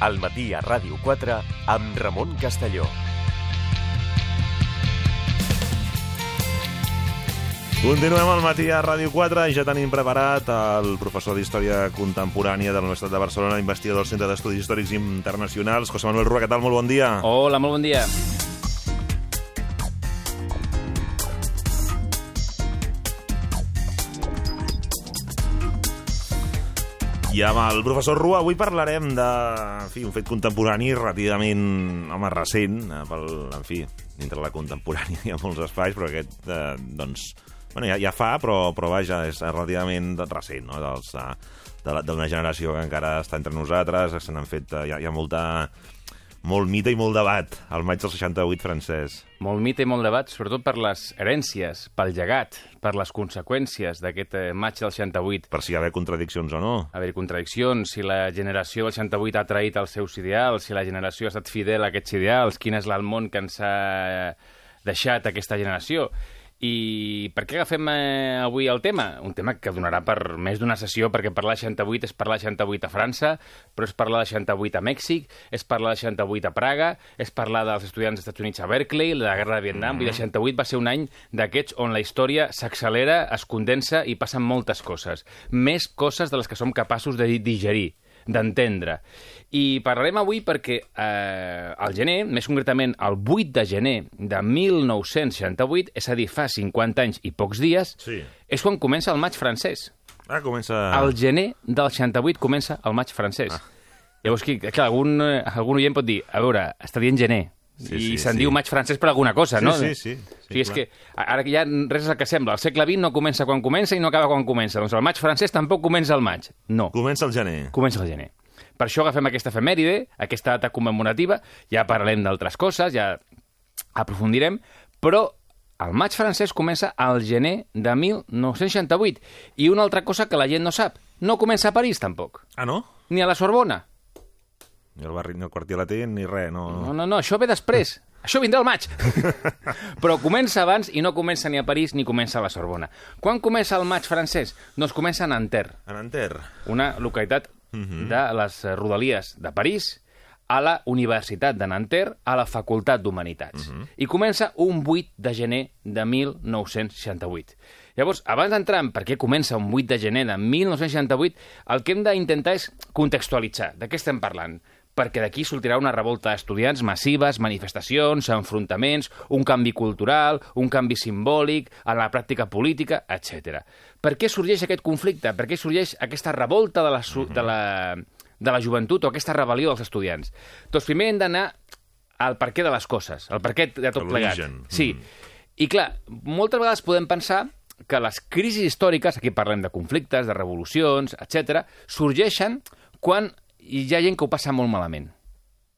al matí a Ràdio 4 amb Ramon Castelló. Continuem al matí a Ràdio 4 i ja tenim preparat el professor d'Història Contemporània de la Universitat de Barcelona, investigador del Centre d'Estudis Històrics Internacionals, José Manuel Rua. Què tal? Molt bon dia. Hola, molt bon dia. I amb el professor Rua avui parlarem de en fi, un fet contemporani relativament home, recent, eh, pel, en fi, dintre la contemporània hi ha molts espais, però aquest, eh, doncs, bueno, ja, ja fa, però, però vaja, és relativament recent, no?, dels, eh, de d'una generació que encara està entre nosaltres, se n'han fet, eh, hi ha, hi ha molta, molt mite i molt debat al maig del 68 francès. Molt mite i molt debat, sobretot per les herències, pel llegat, per les conseqüències d'aquest eh, maig del 68. Per si hi ha haver contradiccions o no. haver contradiccions, si la generació del 68 ha traït els seus ideals, si la generació ha estat fidel a aquests ideals, quin és món que ens ha deixat aquesta generació. I per què agafem eh, avui el tema? Un tema que donarà per més d'una sessió, perquè parlar de 68 és parlar de 68 a França, però és parlar de 68 a Mèxic, és parlar de 68 a Praga, és parlar dels estudiants dels Estats Units a Berkeley, la guerra de Vietnam, mm el 68 va ser un any d'aquests on la història s'accelera, es condensa i passen moltes coses. Més coses de les que som capaços de digerir d'entendre. I parlarem avui perquè eh, al gener, més concretament el 8 de gener de 1968, és a dir, fa 50 anys i pocs dies, Sí. és quan comença el maig francès. Ah, comença... Al gener del 68 comença el maig francès. Ah. Llavors, clar, algun, eh, algun oient pot dir, a veure, està dient gener, Sí, i sí, se'n sí. diu maig francès per alguna cosa, Sí, no? sí, sí, sí, o sigui, és clar. que ara que ja res és el que sembla. El segle XX no comença quan comença i no acaba quan comença. Doncs el maig francès tampoc comença al maig. No, Comença el gener. comença al gener. Per això agafem aquesta efemèride, aquesta data commemorativa, ja parlarem d'altres coses, ja aprofundirem, però el maig francès comença al gener de 1968. I una altra cosa que la gent no sap, no comença a París tampoc, Ah, no? ni a la Sorbona. Ni el barri, ni el quartier latent, ni res, no... No, no, no, això ve després. Això vindrà al maig. Però comença abans i no comença ni a París ni comença a la Sorbona. Quan comença el maig francès? Doncs comença a Nanterre, A Nanterre. una localitat de les rodalies de París, a la Universitat de Nanterre, a la Facultat d'Humanitats. I comença un 8 de gener de 1968. Llavors, abans d'entrar en per què comença un 8 de gener de 1968, el que hem d'intentar és contextualitzar de què estem parlant perquè d'aquí sortirà una revolta d'estudiants massives, manifestacions, enfrontaments, un canvi cultural, un canvi simbòlic, a la pràctica política, etc. Per què sorgeix aquest conflicte? Per què sorgeix aquesta revolta de la, de la, de la joventut o aquesta rebel·lió dels estudiants? Doncs primer hem d'anar al per què de les coses, al per què de tot plegat. L'origen. Sí. I clar, moltes vegades podem pensar que les crisis històriques, aquí parlem de conflictes, de revolucions, etc, sorgeixen quan hi ha gent que ho passa molt malament.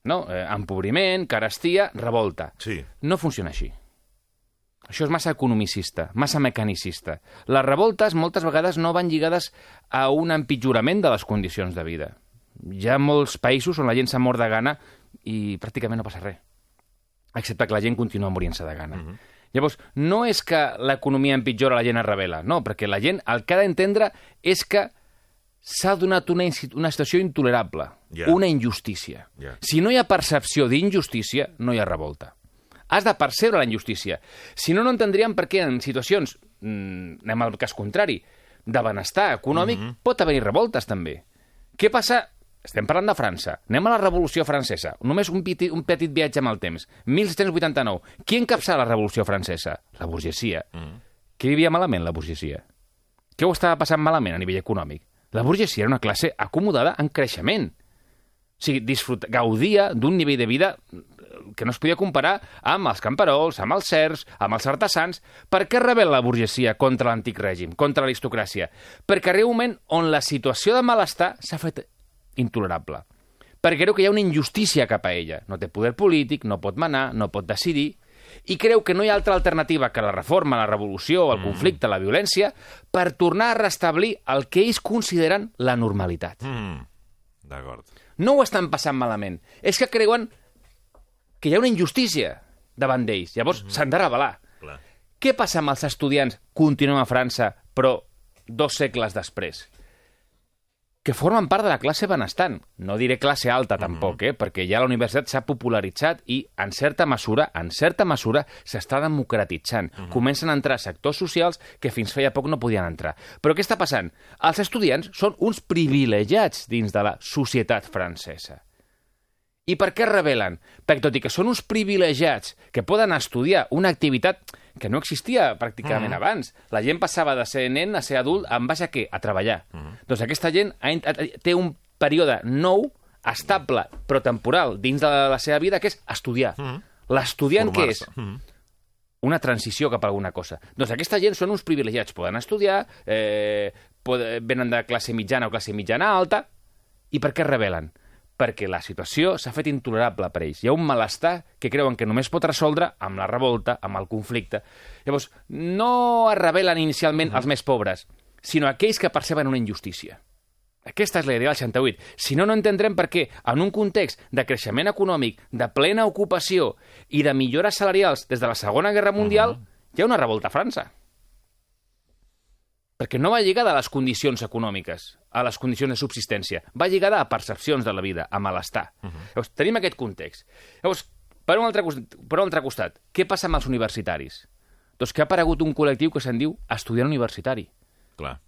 No? Eh, empobriment, carestia, revolta. Sí. No funciona així. Això és massa economicista, massa mecanicista. Les revoltes moltes vegades no van lligades a un empitjorament de les condicions de vida. Hi ha molts països on la gent s'ha mort de gana i pràcticament no passa res. Excepte que la gent continua morint-se de gana. Llavors, no és que l'economia empitjora, la gent es revela, no, perquè la gent el que ha d'entendre és que s'ha donat una, una situació intolerable, Ja. una injustícia. Ja. Si no hi ha percepció d'injustícia, no hi ha revolta. Has de percebre la injustícia. Si no, no entendríem per què en situacions, mm, anem al cas contrari, de benestar econòmic, pot haver-hi revoltes també. Què passa? Estem parlant de França. Anem a la Revolució Francesa. Només un petit, un petit viatge amb el temps. 1789. Qui encapçala la Revolució Francesa? La burgesia. Què vivia malament, la burgesia? Què ho estava passant malament a nivell econòmic? La burgesia era una classe acomodada en creixement. O sigui, disfrut... gaudia d'un nivell de vida que no es podia comparar amb els camperols, amb els certs, amb els artesans. Per què rebel la burgesia contra l'antic règim, contra l'aristocràcia? Perquè arriba un moment on la situació de malestar s'ha fet intolerable. Perquè creu que hi ha una injustícia cap a ella. No té poder polític, no pot manar, no pot decidir, i creu que no hi ha altra alternativa que la reforma, la revolució, el conflicte, la violència, per tornar a restablir el que ells consideren la normalitat. Mm. D'acord. No ho estan passant malament. És que creuen que hi ha una injustícia davant d'ells. Llavors s'han de revelar. Clar. Què passa amb els estudiants? Continuem a França, però dos segles després. Que formen part de la classe benestant. No diré classe alta, tampoc, eh? perquè ja la universitat s'ha popularitzat i, en certa mesura, en certa mesura, s'està democratitzant. Comencen a entrar sectors socials que fins feia poc no podien entrar. Però què està passant? Els estudiants són uns privilegiats dins de la societat francesa. I per què es rebel·len? Perquè tot i que són uns privilegiats que poden estudiar una activitat que no existia pràcticament mm. abans. La gent passava de ser nen a ser adult en base a què? A treballar. Mm. Doncs aquesta gent ha, té un període nou, estable, però temporal, dins de la, la seva vida, que és estudiar. Mm. L'estudiant què és? Mm. Una transició cap a alguna cosa. Doncs aquesta gent són uns privilegiats. Poden estudiar, eh, poden, venen de classe mitjana o classe mitjana alta, i per què es rebel·len? Perquè la situació s'ha fet intolerable per ells. Hi ha un malestar que creuen que només pot resoldre amb la revolta, amb el conflicte. Llavors, no es rebel·len inicialment uh -huh. els més pobres, sinó aquells que perceben una injustícia. Aquesta és la idea del 68. Si no, no entendrem per què, en un context de creixement econòmic, de plena ocupació i de millores salarials des de la Segona Guerra Mundial, uh -huh. hi ha una revolta a França perquè no va lligada a les condicions econòmiques, a les condicions de subsistència, va lligada a percepcions de la vida, a malestar. Uh -huh. Llavors, tenim aquest context. Llavors, per un, altre, per un altre costat, què passa amb els universitaris? Doncs que ha aparegut un col·lectiu que se'n diu estudiant universitari. Clar.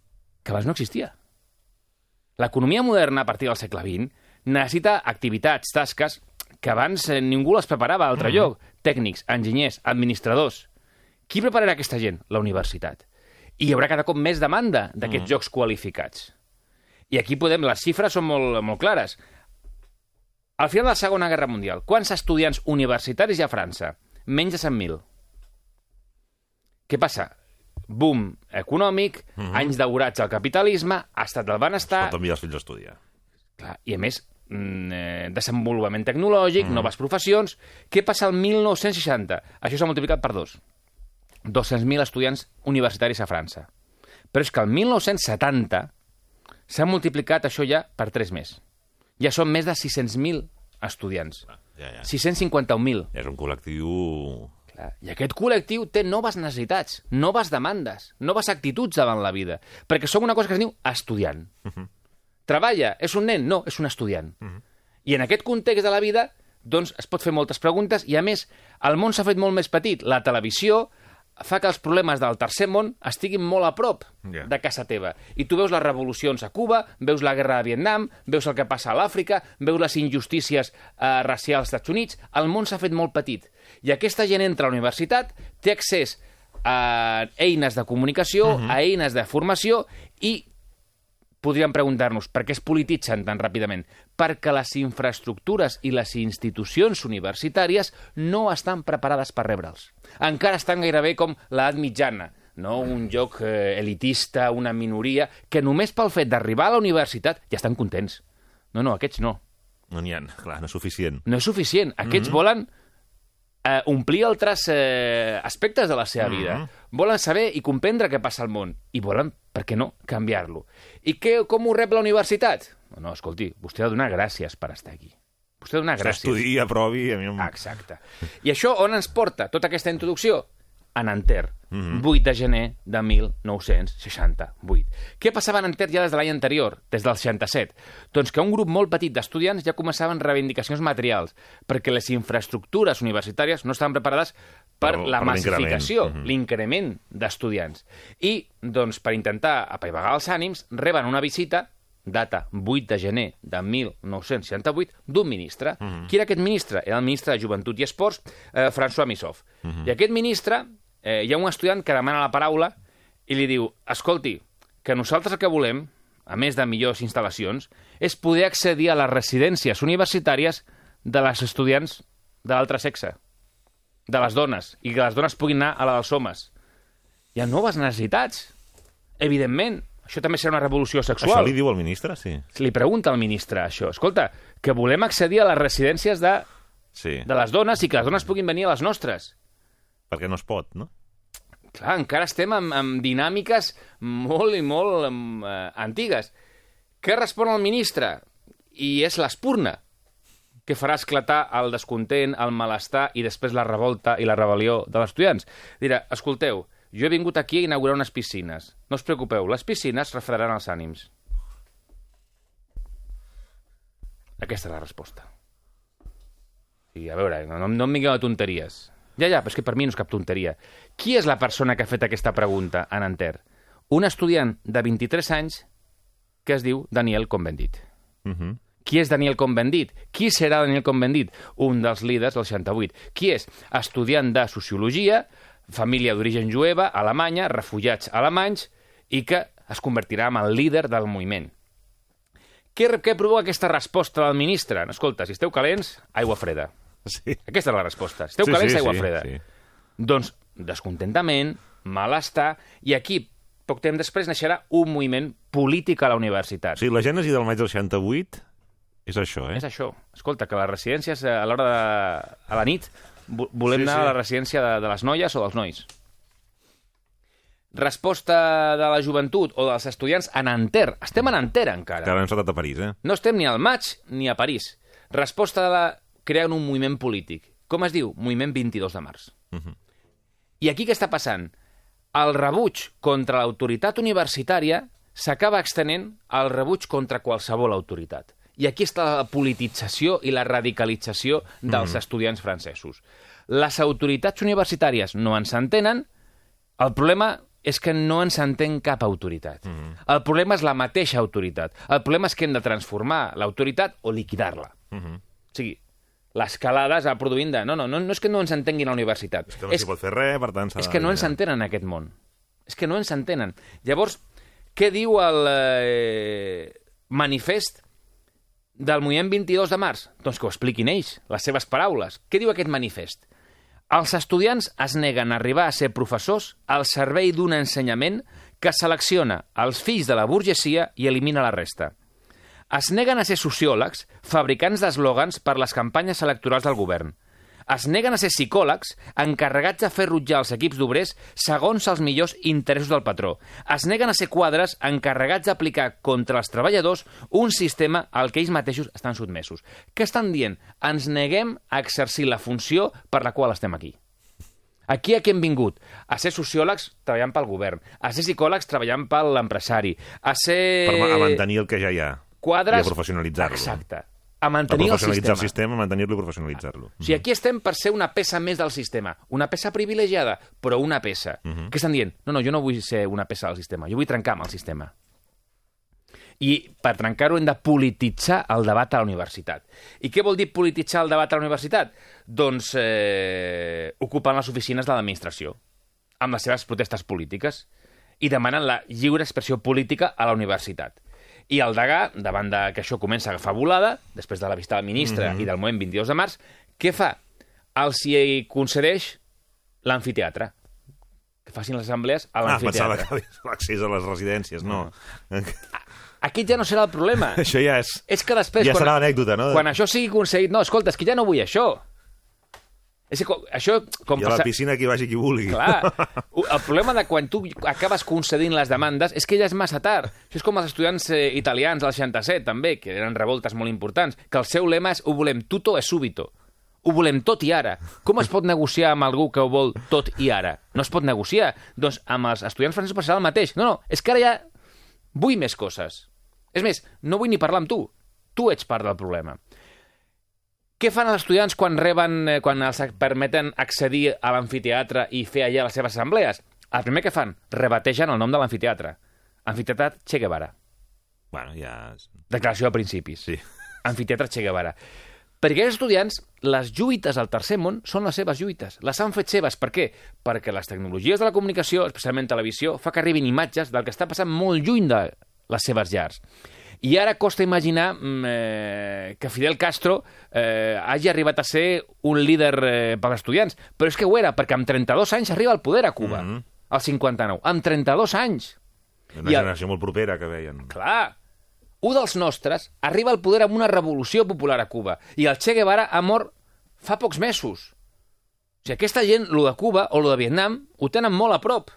Que abans no existia. L'economia moderna, a partir del segle XX, necessita activitats, tasques, que abans eh, ningú les preparava a altre -huh. lloc. Tècnics, enginyers, administradors. Qui prepararà aquesta gent? La universitat i hi haurà cada cop més demanda d'aquests mm. jocs qualificats. I aquí podem, les xifres són molt, molt clares. Al final de la Segona Guerra Mundial, quants estudiants universitaris hi ha a França? Menys de 100.000. Què passa? Boom econòmic, mm -hmm. anys daurats al capitalisme, estat del benestar... Es pot enviar els fills a estudiar. Clar, I a més, mm, eh, desenvolupament tecnològic, mm -hmm. noves professions... Què passa al 1960? Això s'ha multiplicat per dos. 200.000 estudiants universitaris a França. Però és que el 1970 s'ha multiplicat això ja per 3 més. Ja són més de 600.000 estudiants. Ah, ja, ja. 651.000. És un col·lectiu... Clar. I aquest col·lectiu té noves necessitats, noves demandes, noves actituds davant la vida. Perquè som una cosa que es diu estudiant. Uh -huh. Treballa? És un nen? No, és un estudiant. Uh -huh. I en aquest context de la vida, doncs, es pot fer moltes preguntes i, a més, el món s'ha fet molt més petit. La televisió, fa que els problemes del tercer món estiguin molt a prop yeah. de casa teva. I tu veus les revolucions a Cuba, veus la guerra de Vietnam, veus el que passa a l'Àfrica, veus les injustícies eh, racials als Estats Units, el món s'ha fet molt petit. I aquesta gent entra a la universitat, té accés a eines de comunicació, uh mhm. -huh. a eines de formació i podríem preguntar-nos per què es polititzen tan ràpidament? Perquè les infraestructures i les institucions universitàries no estan preparades per rebre'ls. Encara estan gairebé com l'edat mitjana, no un lloc eh, elitista, una minoria, que només pel fet d'arribar a la universitat ja estan contents. No, no, aquests no. No n'hi ha, clar, no és suficient. No és suficient. Aquests mm -hmm. volen eh, omplir altres eh, aspectes de la seva mm -hmm. vida. Volen saber i comprendre què passa al món. I volen, per què no, canviar-lo. I què, com ho rep la universitat? No, no, escolti, vostè ha de donar gràcies per estar aquí. Vostè ha de donar gràcies. S'estudi, aprovi... A mi... Exacte. I això on ens porta tota aquesta introducció? a Nanterre, mm -hmm. 8 de gener de 1968. Què passava a Nanterre ja des de l'any anterior, des del 67? Doncs que un grup molt petit d'estudiants ja començaven reivindicacions materials, perquè les infraestructures universitàries no estaven preparades per, la per massificació, mhm. l'increment d'estudiants. I, doncs, per intentar apaivagar els ànims, reben una visita data 8 de gener de 1968, d'un ministre. Mm -hmm. Qui era aquest ministre? Era el ministre de Joventut i Esports, eh, François Missov. Mm -hmm. I aquest ministre eh, hi ha un estudiant que demana la paraula i li diu, escolti, que nosaltres el que volem, a més de millors instal·lacions, és poder accedir a les residències universitàries de les estudiants de l'altre sexe, de les dones, i que les dones puguin anar a la dels homes. Hi ha noves necessitats, evidentment. Això també serà una revolució sexual. Això li diu el ministre, sí. Li pregunta al ministre això. Escolta, que volem accedir a les residències de, sí. de les dones i que les dones puguin venir a les nostres perquè no es pot, no? Clar, encara estem amb, amb dinàmiques molt i molt uh, antigues. Què respon el ministre? I és l'espurna que farà esclatar el descontent, el malestar i després la revolta i la rebel·lió dels estudiants. Dirà, escolteu, jo he vingut aquí a inaugurar unes piscines. No us preocupeu, les piscines refredaran els ànims. Aquesta és la resposta. I a veure, no, no, em vingueu de tonteries. Ja, ja, però és que per mi no és cap tonteria. Qui és la persona que ha fet aquesta pregunta en Enter? Un estudiant de 23 anys que es diu Daniel Convendit. Uh -huh. Qui és Daniel Convendit? Qui serà Daniel Convendit? Un dels líders del 68. Qui és? Estudiant de Sociologia, família d'origen jueva, alemanya, refugiats alemanys, i que es convertirà en el líder del moviment. Què, què provoca aquesta resposta del ministre? Escolta, si esteu calents, aigua freda. Sí. Aquesta és la resposta. Si esteu Sí, calents, sí, aigua sí, freda. sí. Doncs descontentament, malestar, i aquí, poc temps després, naixerà un moviment polític a la universitat. Sigui, la gènesi del maig del 68 és això, eh? És això. Escolta, que les residències, eh, a l'hora de... a la nit, vo- volem Sí, anar sí. a la residència de, de les noies o dels nois. Resposta de la joventut o dels estudiants en Enter. Estem en Enter, encara. Encara no hem saltat a París, eh? No estem ni al maig ni a París. Resposta de la... creant un moviment polític. Com es diu? Moviment 22 de març. Mhm. I aquí què està passant? El rebuig contra l'autoritat universitària s'acaba extenent al rebuig contra qualsevol autoritat. I aquí està la politització i la radicalització dels estudiants francesos. Les autoritats universitàries no ens entenen, el problema és que no ens entén cap autoritat. El problema és la mateixa autoritat. El problema és que hem de transformar l'autoritat o liquidar-la. O sigui, l'escalada es va produint de... No, no, no, no és que no ens entenguin a la universitat. Que no s'hi pot fer res, per tant... És que no ens entenen en aquest món. És que no ens entenen. Llavors, què diu el eh, manifest del moviment 22 de març? Doncs que ho expliquin ells, les seves paraules. Què diu aquest manifest? Els estudiants es neguen a arribar a ser professors al servei d'un ensenyament que selecciona els fills de la burgesia i elimina la resta. Es neguen a ser sociòlegs, fabricants d'eslògans per les campanyes electorals del govern. Es neguen a ser psicòlegs, encarregats de fer rutjar els equips d'obrers segons els millors interessos del patró. Es neguen a ser quadres, encarregats d'aplicar contra els treballadors un sistema al que ells mateixos estan sotmesos. Què estan dient? Ens neguem a exercir la funció per la qual estem aquí. Aquí a què hem vingut? A ser sociòlegs treballant pel govern, a ser psicòlegs treballant per l'empresari, a ser... Per a mantenir el que ja hi ha. quadres... I a professionalitzar-lo. Exacte. A A mantenir el professionalitzar sistema. el sistema, mantenir-lo i professionalitzar-lo. O sigui, aquí estem per ser una peça més del sistema. Una peça privilegiada, però una peça. Mhm. Què estan dient? No, no, jo no vull ser una peça del sistema. Jo vull trencar amb el sistema. I per trencar-ho hem de polititzar el debat a la universitat. I què vol dir polititzar el debat a la universitat? Doncs eh, ocupant les oficines de l'administració amb les seves protestes polítiques i demanen la lliure expressió política a la universitat. I el degà, davant de que això comença a agafar volada, després de la vista del ministre Mhm. i del moment 22 de març, què fa? Els hi concedeix l'amfiteatre. Que facin les assemblees a Ah, pensava l'amfiteatre. que l'accés a les residències, no. Aquest ja no serà el problema. Això ja és... És que després... Ja quan, serà l'anècdota, no? Quan això sigui concedit... No, escolta, és que ja no vull això. És que això... Com I a la passa... piscina qui vagi qui vulgui. Clar, el problema de quan tu acabes concedint les demandes és que ja és massa tard. Això és com els estudiants eh, italians del 67, també, que eren revoltes molt importants, que el seu lema és ho volem tutto e subito. Ho volem tot i ara. Com es pot negociar amb algú que ho vol tot i ara? No es pot negociar. Doncs amb els estudiants francesos passarà el mateix. No, no, és que ara ja vull més coses. És més, no vull ni parlar amb tu. Tu ets part del problema. Què fan els estudiants quan reben, eh, quan els permeten accedir a l'amfiteatre i fer allà les seves assemblees? El primer que fan, rebategen el nom de l'amfiteatre. Amfiteatre Che Guevara. Bueno, ja... Declaració de principis. Sí. Amfiteatre Che Guevara. Per aquests estudiants, les lluites al tercer món són les seves lluites. Les han fet seves. Per què? Perquè les tecnologies de la comunicació, especialment televisió, fa que arribin imatges del que està passant molt lluny de les seves llars. I ara costa imaginar mm, eh, que Fidel Castro eh, hagi arribat a ser un líder eh, pels estudiants. Però és que ho era, perquè amb 32 anys arriba al poder a Cuba. Mhm. Al 59. Amb 32 anys. Una I el- generació molt propera que veien. Clar. Un dels nostres arriba al poder amb una revolució popular a Cuba i el Che Guevara ha mort fa pocs mesos. O sigui, aquesta gent, lo de Cuba o lo de Vietnam, ho tenen molt a prop.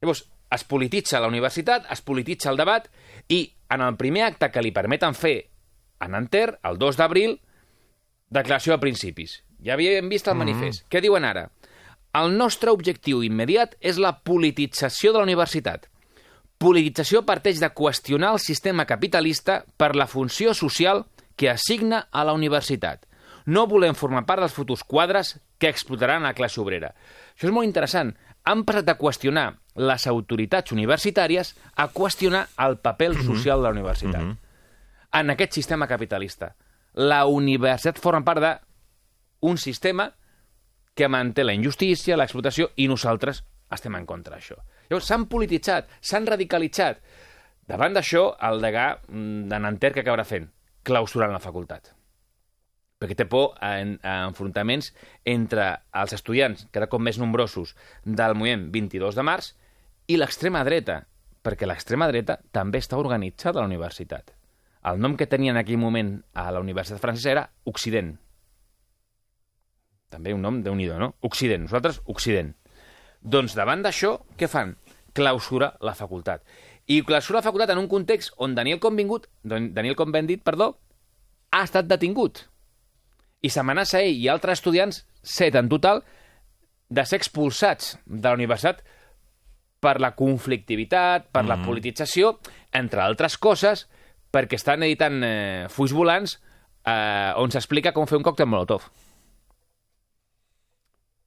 Llavors, es polititza la universitat, es polititza el debat i en el primer acte que li permeten fer a Nanterre, el 2 d'abril, declaració de principis. Ja havíem vist el manifest. Què diuen ara? El nostre objectiu immediat és la politització de la universitat. Politització parteix de qüestionar el sistema capitalista per la funció social que assigna a la universitat. No volem formar part dels futurs quadres que explotaran la classe obrera. Això és molt interessant. Han passat de qüestionar les autoritats universitàries a qüestionar el paper social de la universitat. Mhm. En aquest sistema capitalista. La universitat forma part d'un sistema que manté la injustícia, l'explotació, i nosaltres estem en contra d'això. Llavors, s'han polititzat, s'han radicalitzat. Davant d'això, el degà mm, de Nanterre que acabarà fent? Clausurant la facultat. Perquè té por a, en- a enfrontaments entre els estudiants, cada cop més nombrosos, del moviment 22 de març i l'extrema dreta, perquè l'extrema dreta també està organitzada a la universitat. El nom que tenia en aquell moment a la Universitat Francesa era Occident. També un nom de nhi no? Occident. Nosaltres, Occident. Doncs davant d'això, què fan? Clausura la facultat. I clausura la facultat en un context on Daniel Convingut, Daniel Convendit, perdó, ha estat detingut. I s'amenaça ell i altres estudiants, set en total, de ser expulsats de la universitat per la conflictivitat, per la politització, entre altres coses, perquè estan editant eh, fulls volants eh, on s'explica com fer un còctel molotov.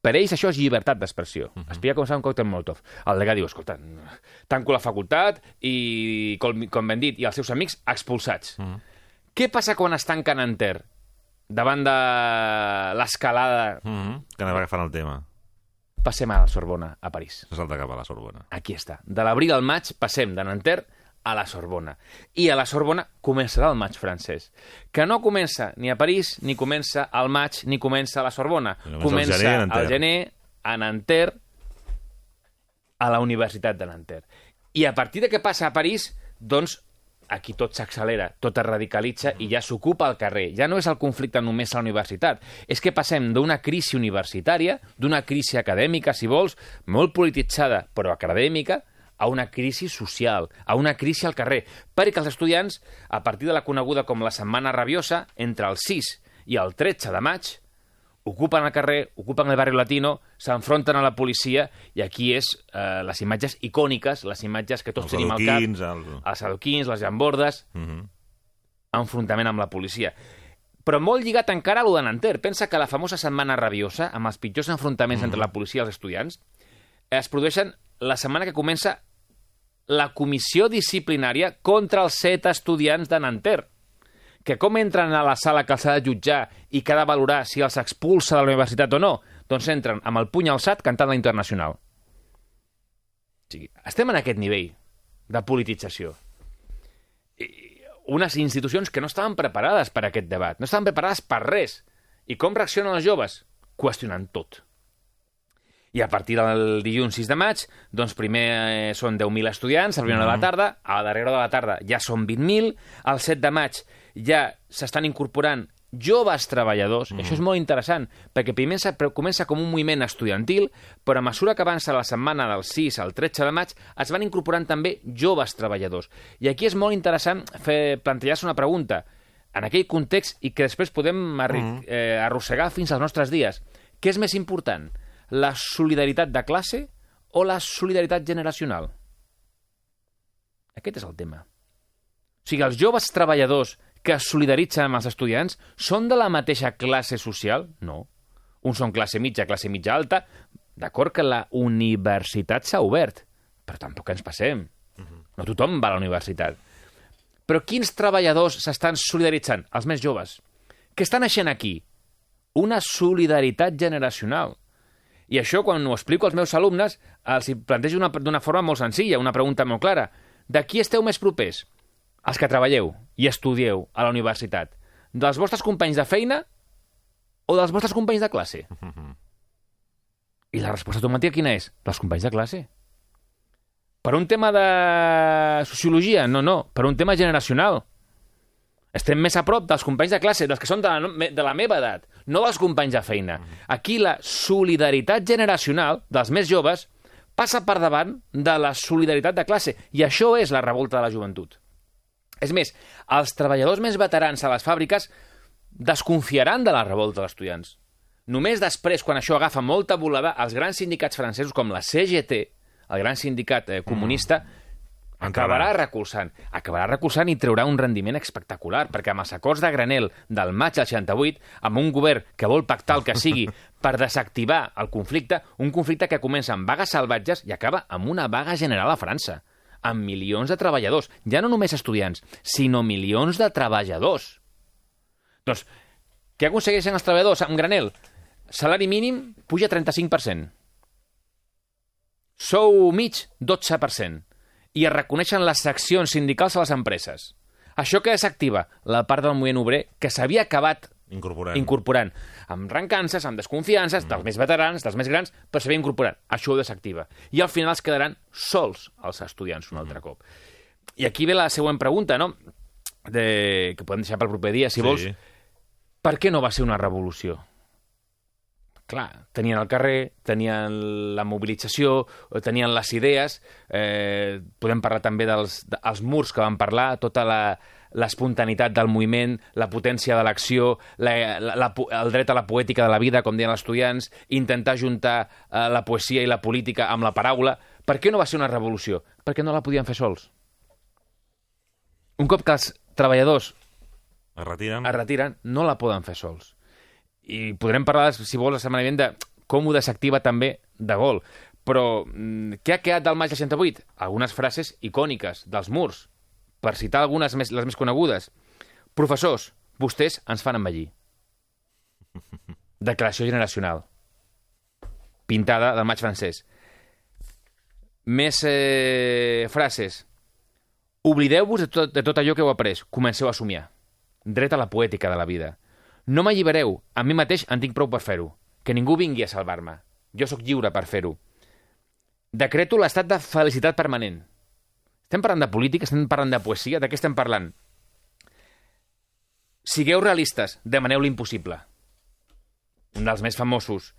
Per ells això és llibertat d'expressió. Uh -huh. Explica com fa un còctel molotov. El degà diu, escolta, tanco la facultat i, com, com ben dit, i els seus amics expulsats. Uh -huh. Què passa quan es tanca Nanterre? Davant de l'escalada... Mm -hmm. Que anem agafant el tema. Passem a la Sorbona, a París. Se salta cap a la Sorbona. Aquí està. De l'abril al maig passem de Nanterre a la Sorbona. I a la Sorbona començarà el maig francès. Que no comença ni a París, ni comença al maig, ni comença a la Sorbona. Comença al gener al gener a Nanterre, a la Universitat de Nanterre. I a partir de què passa a París, doncs aquí tot s'accelera, tot es radicalitza i ja s'ocupa el carrer. Ja no és el conflicte només a la universitat. És que passem d'una crisi universitària, d'una crisi acadèmica, si vols, molt polititzada, però acadèmica, a una crisi social, a una crisi al carrer, perquè els estudiants, a partir de la coneguda com la Setmana Rabiosa, entre el 6 i el 13 de maig, ocupen el carrer, ocupen el barri latino, s'enfronten a la policia, i aquí és eh, les imatges icòniques, les imatges que tots Els tenim al cap, adoquins, el- els adoquins, les llambordes, Mm -hmm. enfrontament amb la policia. Però molt lligat encara a lo de Nanterre. Pensa que la famosa setmana rabiosa, amb els pitjors enfrontaments entre la policia i els estudiants, es produeixen la setmana que comença la comissió disciplinària contra els set estudiants de Nanterre que com entren a la sala que els ha de jutjar i que ha de valorar si els expulsa de la universitat o no, doncs entren amb el puny alçat cantant la internacional. O sigui, estem en aquest nivell de politització. I unes institucions que no estaven preparades per a aquest debat, no estaven preparades per res. I com reaccionen els joves? Qüestionant tot. I a partir del dilluns 6 de maig, doncs primer eh, són 10.000 estudiants, a la primera de la tarda, a la darrera de la tarda ja són 20.000, al 7 de maig ja s'estan incorporant joves treballadors, mm. això és molt interessant, perquè primer comença com un moviment estudiantil, però a mesura que avança la setmana del 6 al 13 de maig, es van incorporant també joves treballadors. I aquí és molt interessant fer plantejar-se una pregunta, en aquell context, i que després podem mm. eh, arrossegar fins als nostres dies. Què és més important, la solidaritat de classe o la solidaritat generacional? Aquest és el tema. O sigui, els joves treballadors que es solidaritzen amb els estudiants són de la mateixa classe social? No. Uns són classe mitja, classe mitja alta. D'acord que la universitat s'ha obert, però tampoc ens passem. No tothom va a la universitat. Però quins treballadors s'estan solidaritzant? Els més joves. Què estan naixent aquí? Una solidaritat generacional. I això, quan ho explico als meus alumnes, els plantejo una- d'una forma molt senzilla, una pregunta molt clara. De qui esteu més propers? Els que treballeu i estudieu a la universitat. Dels vostres companys de feina o dels vostres companys de classe? I la resposta automàtica quina és? Dels companys de classe. Per un tema de sociologia? No, no, per un tema generacional. Estem més a prop dels companys de classe, dels que són de la, de la meva edat, no dels companys de feina. Aquí la solidaritat generacional dels més joves passa per davant de la solidaritat de classe. I això és la revolta de la joventut. És més, els treballadors més veterans a les fàbriques desconfiaran de la revolta dels estudiants. Només després, quan això agafa molta volada, els grans sindicats francesos com la CGT, el gran sindicat eh, comunista, Acabarà recolzant. Acabarà recolzant i traurà un rendiment espectacular, perquè amb els acords de Granel del maig del 68, amb un govern que vol pactar el que sigui per desactivar el conflicte, un conflicte que comença amb vagues salvatges i acaba amb una vaga general a França, amb milions de treballadors, ja no només estudiants, sinó milions de treballadors. Doncs, què aconsegueixen els treballadors amb Granel? Salari mínim puja 35%. Sou mig, 12%. I es reconeixen les seccions sindicals a les empreses. Això que desactiva la part del moviment obrer que s'havia acabat Incorporant. incorporant amb rencances, amb desconfiances, dels més veterans, dels més grans, però s'havia incorporat. Això ho desactiva. I al final es quedaran sols els estudiants un altre cop. I aquí ve la següent pregunta, no? De... que podem deixar pel proper dia, si Sí. vols. Per què no va ser una revolució? Clar, tenien el carrer, tenien la mobilització, tenien les idees, eh, podem parlar també dels de, els murs que van parlar, tota la, l'espontaneïtat del moviment, la potència de l'acció, la, la, la, el dret a la poètica de la vida, com deien els estudiants, intentar juntar eh, la poesia i la política amb la paraula. Per què no va ser una revolució? Perquè no la podien fer sols. Un cop que els treballadors Es retiren. es retiren, no la poden fer sols. I podrem parlar, si vols, la setmana vinent de com ho desactiva també de gol. Però mm, què ha quedat del maig 68? Algunes frases icòniques dels murs. Per citar algunes més, les més conegudes. Professors, vostès ens fan envellir. Declaració generacional. Pintada del maig francès. Més eh, frases. Oblideu-vos de tot, de tot allò que heu après. Comenceu a somiar. Dret a la poètica de la vida. No m'allibereu. A mi mateix en tinc prou per fer-ho. Que ningú vingui a salvar-me. Jo sóc lliure per fer-ho. Decreto l'estat de felicitat permanent. Estem parlant de política, estem parlant de poesia, de què estem parlant? Sigueu realistes, demaneu l'impossible. Un dels més famosos.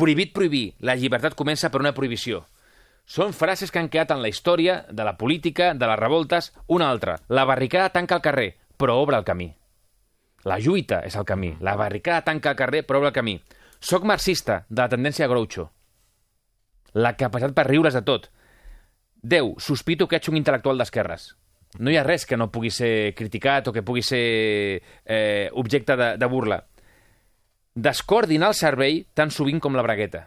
Prohibit prohibir, la llibertat comença per una prohibició. Són frases que han quedat en la història de la política, de les revoltes. Una altra, la barricada tanca el carrer, però obre el camí. La lluita és el camí. La barricada tanca el carrer, però obre el camí. Soc marxista, de la tendència Groucho. La capacitat per riure's de tot. Déu, sospito que ets un intel·lectual d'esquerres. No hi ha res que no pugui ser criticat o que pugui ser eh, objecte de, de burla. Descoordinar el cervell tan sovint com la bragueta.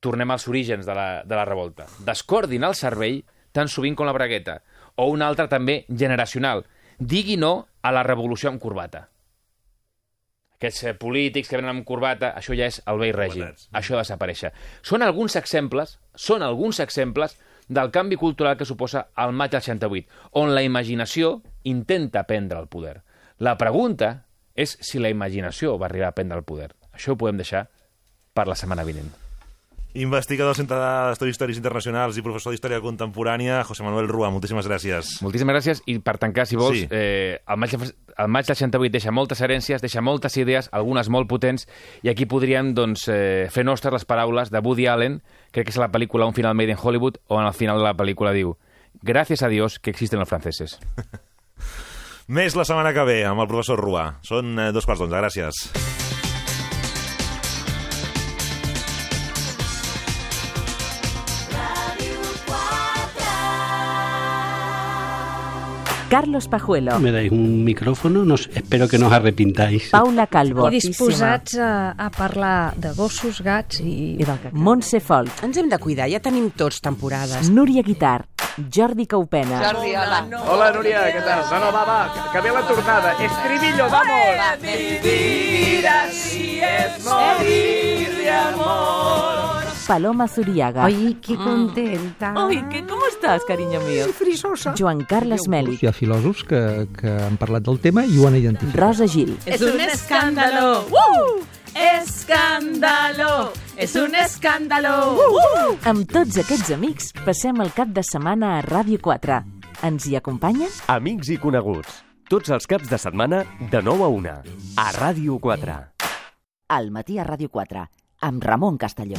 Tornem als orígens de la, de la revolta. Descoordinar el cervell tan sovint com la bragueta. O una altra també generacional. Digui no a la revolució amb corbata. Aquests eh, polítics que venen amb corbata, això ja és el vell règim. Això ha de desaparèixer. Són alguns exemples, són alguns exemples del canvi cultural que suposa el maig del 68, on la imaginació intenta prendre el poder. La pregunta és si la imaginació va arribar a prendre el poder. Això ho podem deixar per la setmana vinent. Investigador del Centre d'Estudis Històrics Internacionals i professor d'Història Contemporània, José Manuel Rua, moltíssimes gràcies. Moltíssimes gràcies i per tancar, si vols, Sí. eh, el, maig, el maig del 68 deixa moltes herències, deixa moltes idees, algunes molt potents, i aquí podríem doncs, eh, fer nostres les paraules de Woody Allen, crec que és la pel·lícula Un final made in Hollywood, on al final de la pel·lícula diu Gracias a Dios que existen los franceses. Més la setmana que ve amb el professor Rua. Són eh, dos quarts d'onze, gràcies. Carlos Pajuelo, Me dais un micrófono, no espero que no os arrepintáis. Paula Calvo, I disposats a, a parlar de gossos, gats i... i del Montse Folk, Ens hem de cuidar, ja tenim tots temporades. Núria Guitar, Jordi Caupena, Jordi, hola. Hola, Núria, què tal? No, no, va, va, que, que ve la tornada. Estribillo, vamos! Paloma Zuriaga, Ai, que contenta. Ai, que, ¿cómo estás, cariño mío? frisosa. Joan Carles Mèlic, Hi ha filòsofs que, que han parlat del tema i ho han identificat. Rosa Gil, Es un escándalo. ¡Uh! Escándalo. Es un escándalo. ¡Uh! Amb tots aquests amics passem el cap de setmana a Ràdio 4. Ens hi acompanyen? Amics i coneguts. Tots els caps de setmana de 9 a 1. A Ràdio 4. Al matí a Ràdio 4, amb Ramon Castelló.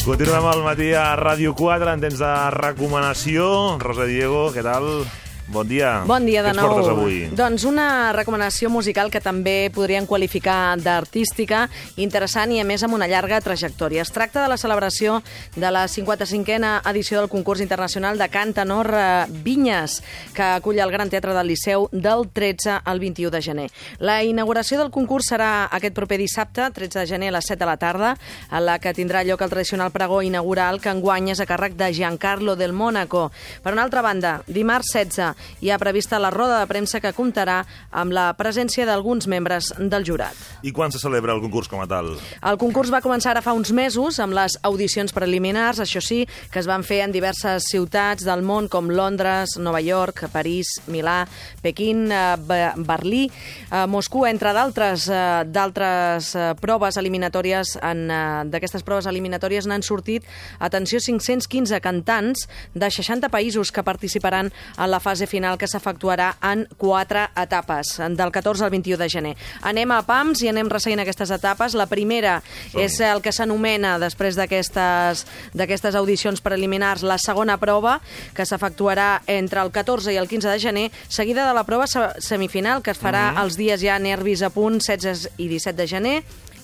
Continuem al matí a Ràdio 4 en temps de recomanació. Rosa Diego, què tal? Bon dia. Bon dia de nou. avui? Doncs una recomanació musical que també podrien qualificar d'artística, interessant i a més amb una llarga trajectòria. Es tracta de la celebració de la 55a edició del concurs internacional de cant tenor eh, Vinyes, que acull el Gran Teatre del Liceu del 13 al 21 de gener. La inauguració del concurs serà aquest proper dissabte, 13 de gener a les 7 de la tarda, a la que tindrà lloc el tradicional pregó inaugural que enguany és a càrrec de Giancarlo del Mónaco. Per una altra banda, dimarts 16 hi ha prevista la roda de premsa que comptarà amb la presència d'alguns membres del jurat. I quan se celebra el concurs com a tal? El concurs va començar ara fa uns mesos amb les audicions preliminars, això sí, que es van fer en diverses ciutats del món com Londres, Nova York, París, Milà, Pequín, eh, Be- Berlí, eh, Moscou, entre d'altres eh, d'altres proves eliminatòries. En, D'aquestes proves eliminatòries n'han sortit, atenció, 515 cantants de 60 països que participaran en la fase final que s'efectuarà en quatre etapes, del 14 al 21 de gener. Anem a PAMS i anem resseguint aquestes etapes. La primera és el que s'anomena, després d'aquestes audicions preliminars, la segona prova, que s'efectuarà entre el 14 i el 15 de gener, seguida de la prova se- semifinal, que es farà els dies ja nervis a punt, 16 i 17 de gener,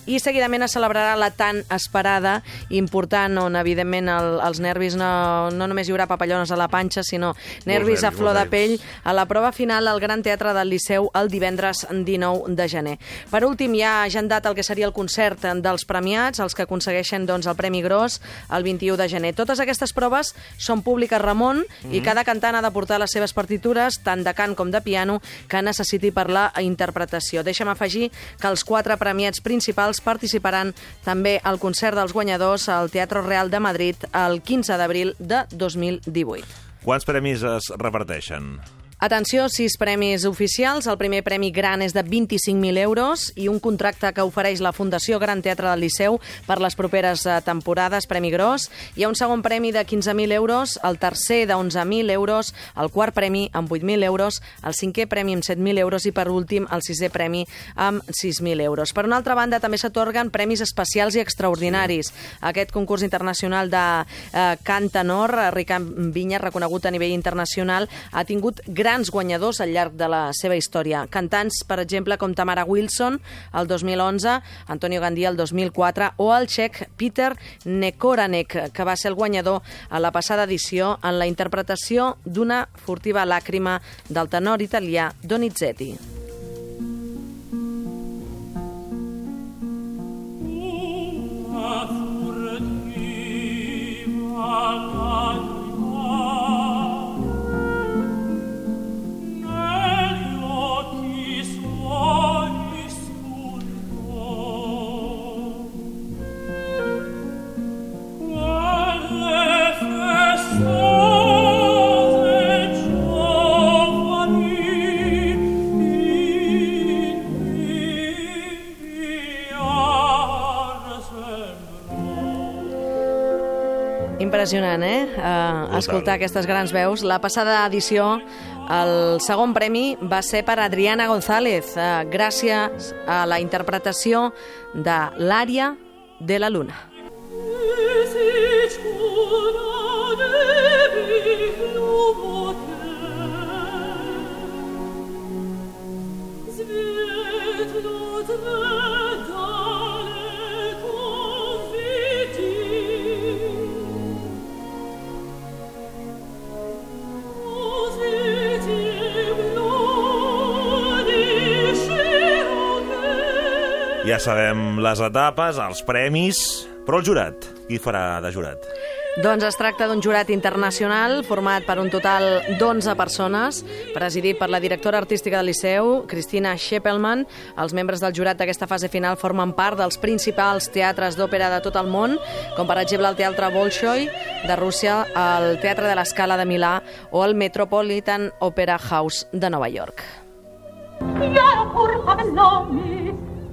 i seguidament es celebrarà la tan esperada, important, on evidentment el, els nervis no, no només hi haurà papallones a la panxa, sinó nervis a nervis, flor de pell a la prova final al Gran Teatre del Liceu el divendres 19 de gener. Per últim, ja ha agendat el que seria el concert dels premiats, els que aconsegueixen doncs, el Premi Gros el 21 de gener. Totes aquestes proves són públiques, Ramon, i cada cantant ha de portar les seves partitures, tant de cant com de piano, que necessiti per la interpretació. Deixa'm afegir que els quatre premiats principals participaran també al concert dels guanyadors al Teatre Real de Madrid el 15 d'abril de 2018. Quants premis es reparteixen? Atenció, sis premis oficials. El primer premi gran és de 25.000 euros i un contracte que ofereix la Fundació Gran Teatre del Liceu per les properes eh, temporades, Premi Gros. Hi ha un segon premi de 15.000 euros, el tercer de 11.000 euros, el quart premi amb 8.000 euros, el cinquè premi amb 7.000 euros i, per últim, el sisè premi amb 6.000 euros. Per una altra banda, també s'atorguen premis especials i extraordinaris. Aquest concurs internacional de eh, cant tenor, Ricard Vinya, reconegut a nivell internacional, ha tingut grans guanyadors al llarg de la seva història. Cantants, per exemple, com Tamara Wilson, el 2011, Antonio Gandía, el 2004, o el txec Peter Nekoranek, que va ser el guanyador a la passada edició en la interpretació d'una furtiva làcrima del tenor italià Donizetti. Impressionant, eh? Uh, escoltar aquestes grans veus. La passada edició, el segon premi va ser per Adriana González, uh, gràcies a la interpretació de l'àrea de la luna. Ja sabem les etapes, els premis, però el jurat, qui farà de jurat? Doncs es tracta d'un jurat internacional format per un total d'11 persones, presidit per la directora artística del Liceu, Cristina Scheppelman. Els membres del jurat d'aquesta fase final formen part dels principals teatres d'òpera de tot el món, com per exemple el Teatre Bolshoi de Rússia, el Teatre de l'Escala de Milà o el Metropolitan Opera House de Nova York. Chiaro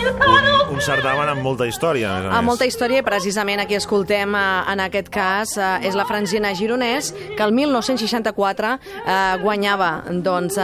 il caro certamen amb molta història, a més a més. Amb molta història, i precisament aquí escoltem, eh, en aquest cas, eh, és la Francina Gironès, que el 1964 eh, guanyava doncs, eh,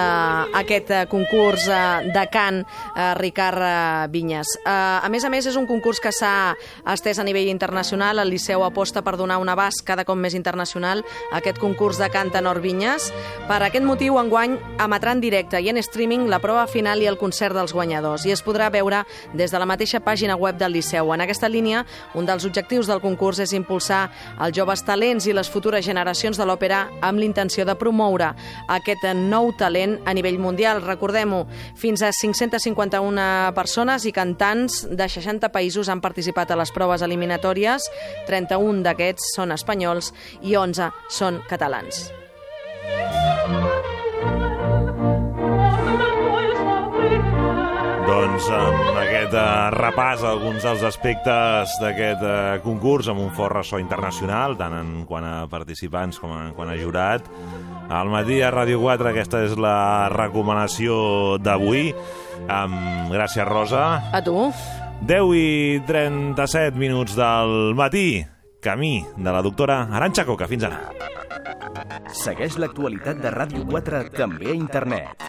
aquest eh, concurs eh, de cant eh, Ricard eh, Vinyes. Eh, a més a més, és un concurs que s'ha estès a nivell internacional. El Liceu aposta per donar un abast cada cop més internacional a aquest concurs de cant tenor Vinyes. Per aquest motiu, enguany emetrà en directe i en streaming la prova final i el concert dels guanyadors i es podrà veure des de la mateixa pàgina web del Liceu. En aquesta línia, un dels objectius del concurs és impulsar els joves talents i les futures generacions de l'òpera amb l'intenció de promoure aquest nou talent a nivell mundial. Recordem-ho, fins a 551 persones i cantants de 60 països han participat a les proves eliminatòries. 31 d'aquests són espanyols i 11 són catalans. Doncs amb aquest eh, repàs a alguns dels aspectes d'aquest eh, concurs amb un fort ressò internacional, tant en quant a participants com en quant a jurat. Al matí a Ràdio 4 aquesta és la recomanació d'avui. Um, gràcies, Rosa. A tu. 10 i 37 minuts del matí. Camí de la doctora Aranxa Coca. Fins ara. Segueix l'actualitat de Ràdio 4 també a internet.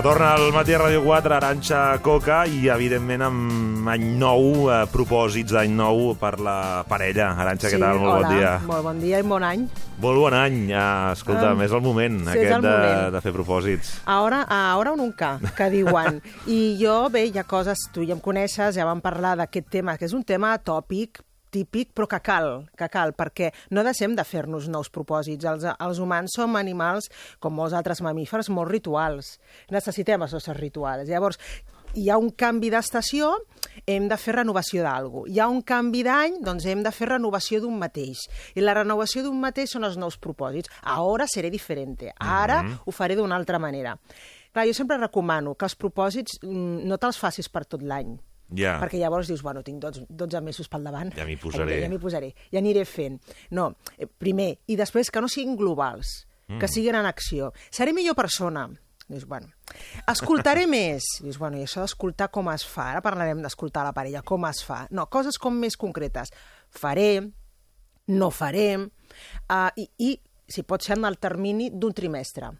Retorna al matí a Ràdio 4, Aranxa Coca, i evidentment amb any nou, eh, propòsits d'any nou per la parella. Aranxa, què tal? Molt hola, bon dia. Molt bon dia i bon any. Molt bon any. Eh, escolta, Um, és el moment sí, aquest el de, moment. de fer propòsits. Ahora, ahora o nunca, que diuen. I jo, bé, hi ha coses, tu ja em coneixes, ja vam parlar d'aquest tema, que és un tema tòpic, típic, però que cal, que cal, perquè no deixem de fer-nos nous propòsits. Els, els humans som animals, com molts altres mamífers, molt rituals. Necessitem els nostres rituals. Llavors, hi ha un canvi d'estació, hem de fer renovació d'algú. Hi ha un canvi d'any, doncs hem de fer renovació d'un mateix. I la renovació d'un mateix són els nous propòsits. Ara seré diferente. Ara Mhm. ho faré d'una altra manera. Clar, jo sempre recomano que els propòsits mm, no te'ls facis per tot l'any. Ja. Perquè llavors dius, bueno, tinc 12, 12 mesos pel davant. Ja m'hi posaré. Ja, ja m'hi posaré. Ja aniré fent. No, eh, primer. I després que no siguin globals, Mm. que siguin en acció. Seré millor persona. Dius, bueno, escoltaré més. Dius, bueno, i això d'escoltar com es fa? Ara parlarem d'escoltar la parella, com es fa? No, coses com més concretes. Faré, no faré, uh, i, i si pot ser en el termini d'un trimestre.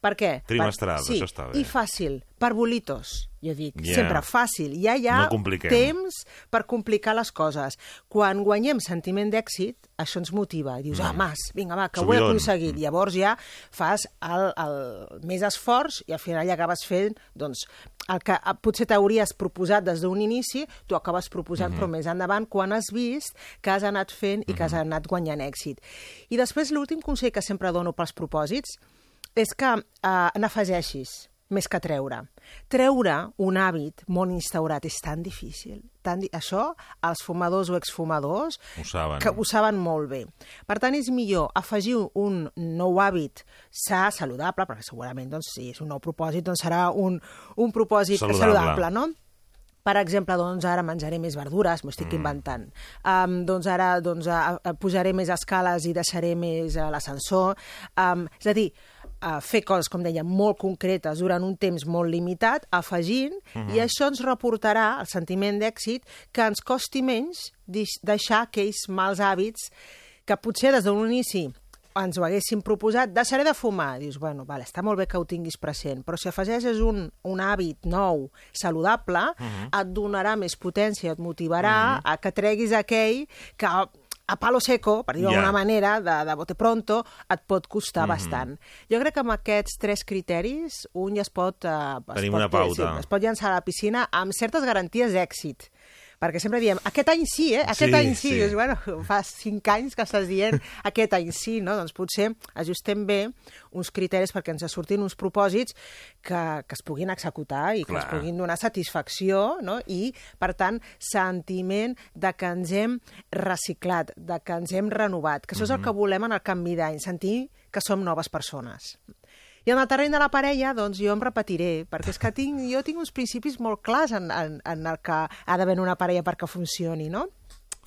Per què? Trimestral, per, sí, això està bé. I fàcil, per bolitos. Jo dic, yeah. sempre fàcil. Ja hi ha No temps per complicar les coses. Quan guanyem sentiment d'èxit, això ens motiva. Dius, ah, mas, vinga, va, que ho he Subidon. aconseguit. Llavors ja fas el, el més esforç i al final ja acabes fent doncs, el que eh, potser t'hauries proposat des d'un inici, tu acabes proposant, Mhm. però més endavant, quan has vist que has anat fent i que has anat guanyant èxit. I després l'últim consell que sempre dono pels propòsits és que eh, n'afegeixis més que treure. Treure un hàbit molt instaurat és tan difícil, estan... di- Això, els fumadors o exfumadors Ho saben. que ho saben molt bé. Per tant, és millor afegir un nou hàbit sa, saludable, perquè segurament, doncs, si és un nou propòsit, doncs serà un, un propòsit Saludable. saludable, no? Per exemple, doncs ara menjaré més verdures, m'ho estic mm. inventant. Um, doncs ara doncs, a, a, pujaré més escales i deixaré més a l'ascensor. Um, és a dir, a fer coses, com deia, molt concretes durant un temps molt limitat, afegint, Mhm. i això ens reportarà el sentiment d'èxit que ens costi menys deix- deixar aquells mals hàbits que potser des d'un inici ens ho haguéssim proposat, deixaré de fumar. Dius, bueno, vale, està molt bé que ho tinguis present, però si afegeixes un, un hàbit nou, saludable, Mhm. et donarà més potència, et motivarà a que treguis aquell que a palo seco, per dir-ho d'alguna manera, de, de bote pronto, et pot costar Mhm. bastant. Jo crec que amb aquests tres criteris un ja es pot... Eh, es Tenim pot, una pauta. Sí, es pot llançar a la piscina amb certes garanties d'èxit. Perquè sempre diem, aquest any sí, eh? Aquest Sí, any sí. sí. Dius, bueno, fa cinc anys que estàs dient aquest any sí, no? Doncs potser ajustem bé uns criteris perquè ens surtin uns propòsits que, que es puguin executar i que Clar. ens puguin donar satisfacció, no? I, per tant, sentiment de que ens hem reciclat, de que ens hem renovat, que això és el Mhm. que volem en el canvi d'any, sentir que som noves persones. I en el terreny de la parella, doncs jo em repetiré, perquè és que tinc, jo tinc uns principis molt clars en, en, en el que ha d'haver una parella perquè funcioni, no?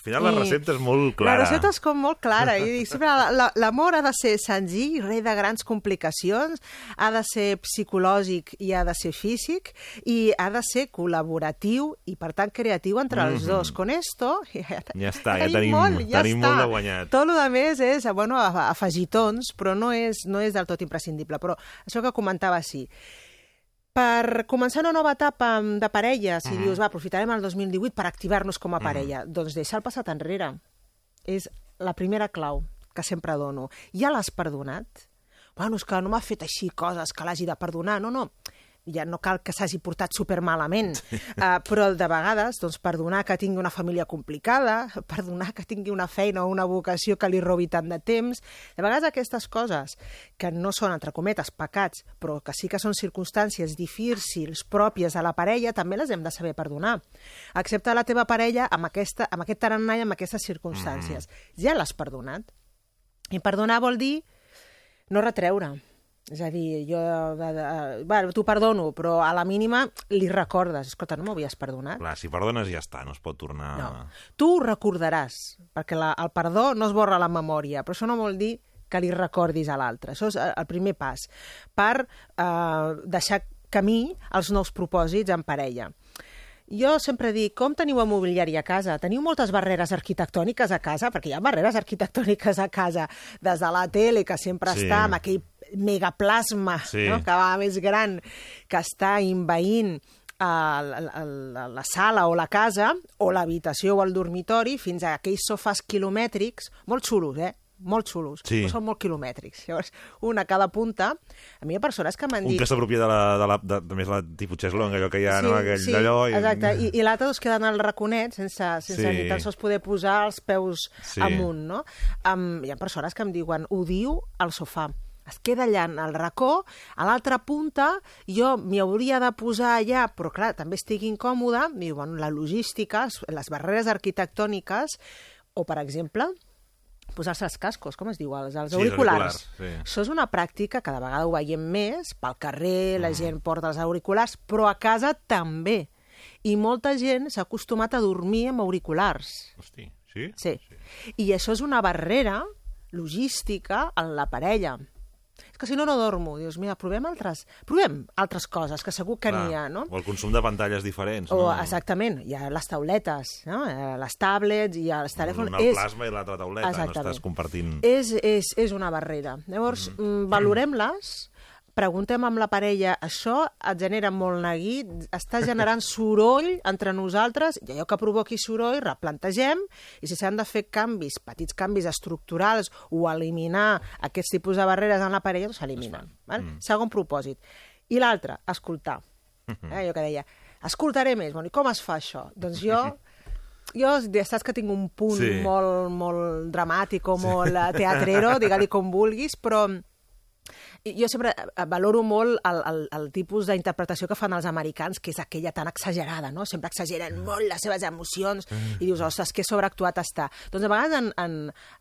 Al final la I recepta és molt clara. La recepta és com molt clara. I dic, sempre la- la- l'amor ha de ser senzill, rei de grans complicacions, ha de ser psicològic i ha de ser físic, i ha de ser col·laboratiu i, per tant, creatiu entre els Mhm. dos. Con esto... Ja, Ja està, ja tenim, molt, ja tenim està. molt de guanyat. Tot el que més és, bueno, afegitons, però no és, no és del tot imprescindible. Però això que comentava, sí. Per començar una nova etapa mm, de parella, si Mhm. dius, va, aprofitarem el 2018 per activar-nos com a Mhm. parella, doncs deixar el passat enrere. És la primera clau que sempre dono. Ja l'has perdonat? Bueno, és que no m'ha fet així coses que l'hagi de perdonar. No, no, ja no cal que s'hagi portat supermalament, uh, però de vegades doncs, perdonar que tingui una família complicada, perdonar que tingui una feina o una vocació que li robi tant de temps, de vegades aquestes coses que no són, entre cometes, pecats, però que sí que són circumstàncies difícils pròpies a la parella, també les hem de saber perdonar. Accepta la teva parella amb, aquesta, amb aquest tarannà i amb aquestes circumstàncies. Ja l'has perdonat. I perdonar vol dir no retreure. És a dir, jo... De, de, bueno, t'ho perdono, però a la mínima li recordes. Escolta, no m'havies perdonat? Clar, si perdones ja està, no es pot tornar... No. Tu ho recordaràs, perquè la, el perdó no es borra la memòria, però això no vol dir que li recordis a l'altre. Això és eh, el primer pas per eh, deixar camí als nous propòsits en parella. Jo sempre dic, com teniu el mobiliari a casa? Teniu moltes barreres arquitectòniques a casa? Perquè hi ha barreres arquitectòniques a casa, des de la tele, que sempre Sí. està amb aquell megaplasma Sí. no? cada vegada més gran que està inveint a la, a la, la sala o la casa, o l'habitació o el dormitori, fins a aquells sofàs quilomètrics, molt xulos, eh? molt xulos, Sí. però són molt quilomètrics. Llavors, una a cada punta. A mi hi ha persones que m'han Un dit... que s'apropia de la, de la, de, de més la tipus xeslong, allò que hi ha, no? Aquell sí, d'allò... I... exacte. I, i l'altre doncs, queda en el raconet sense, sense Sí. ni tan sols poder posar els peus Sí. amunt, no? Um, hi ha persones que em diuen, odio el sofà. Es queda allà en el racó, a l'altra punta, jo m'hi hauria de posar allà, però clar, també estic incòmoda, diu, bueno, la logística, les barreres arquitectòniques, o, per exemple, posar-se els cascos, com es diu? Els, els Sí, els auriculars. auriculars, sí. Això és una pràctica, cada vegada ho veiem més, pel carrer, la gent porta els auriculars, però a casa també. I molta gent s'ha acostumat a dormir amb auriculars. Hosti, sí? Sí. I això és una barrera logística en la parella. És que si no, no dormo. Dius, mira, provem altres, provem altres coses, que segur que n'hi ha, no? O el consum de pantalles diferents, O, no? exactament, hi ha les tauletes, no? Eh, les tablets, ha els telèfons... Una al plasma i l'altra tauleta, no Exactament. estàs compartint... És, és, és una barrera. Llavors, mm. valorem-les, preguntem amb la parella, això et genera molt neguit, està generant soroll entre nosaltres, i allò que provoqui soroll, replantegem, i si s'han de fer canvis, petits canvis estructurals, o eliminar aquests tipus de barreres en la parella, doncs s'eliminen. Val? Mm. Segon propòsit. I l'altre, escoltar. Eh, allò que deia, escoltaré més. Bueno, I com es fa això? Doncs jo jo ja saps que tinc un punt Sí. sí. molt, molt dramàtic o molt eh, teatrero, digue-li com vulguis, però jo sempre eh, valoro molt el, el, el tipus d'interpretació que fan els americans, que és aquella tan exagerada, no? Sempre exageren molt les seves emocions i dius, ostres, que sobreactuat està. Doncs a vegades en, en,